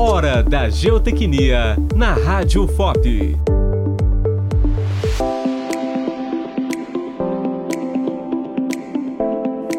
Hora da Geotecnia na Rádio FOP.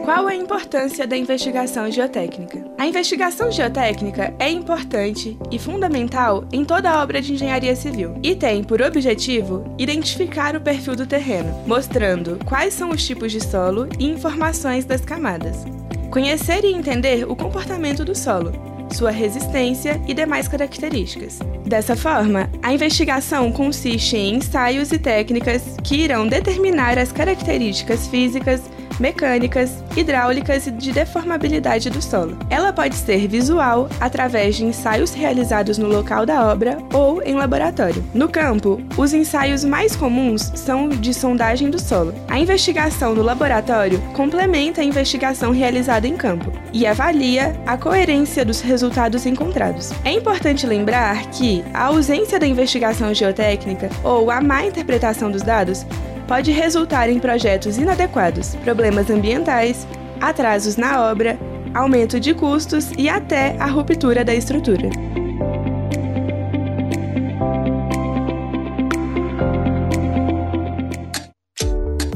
Qual a importância da investigação geotécnica? A investigação geotécnica é importante e fundamental em toda obra de engenharia civil e tem por objetivo identificar o perfil do terreno, mostrando quais são os tipos de solo e informações das camadas. Conhecer e entender o comportamento do solo, sua resistência e demais características. Dessa forma, a investigação consiste em ensaios e técnicas que irão determinar as características físicas, mecânicas, hidráulicas e de deformabilidade do solo. Ela pode ser visual, através de ensaios realizados no local da obra ou em laboratório. No campo, os ensaios mais comuns são de sondagem do solo. A investigação no laboratório complementa a investigação realizada em campo e avalia a coerência dos resultados encontrados. É importante lembrar que a ausência da investigação geotécnica ou a má interpretação dos dados pode resultar em projetos inadequados, problemas ambientais, atrasos na obra, aumento de custos e até a ruptura da estrutura.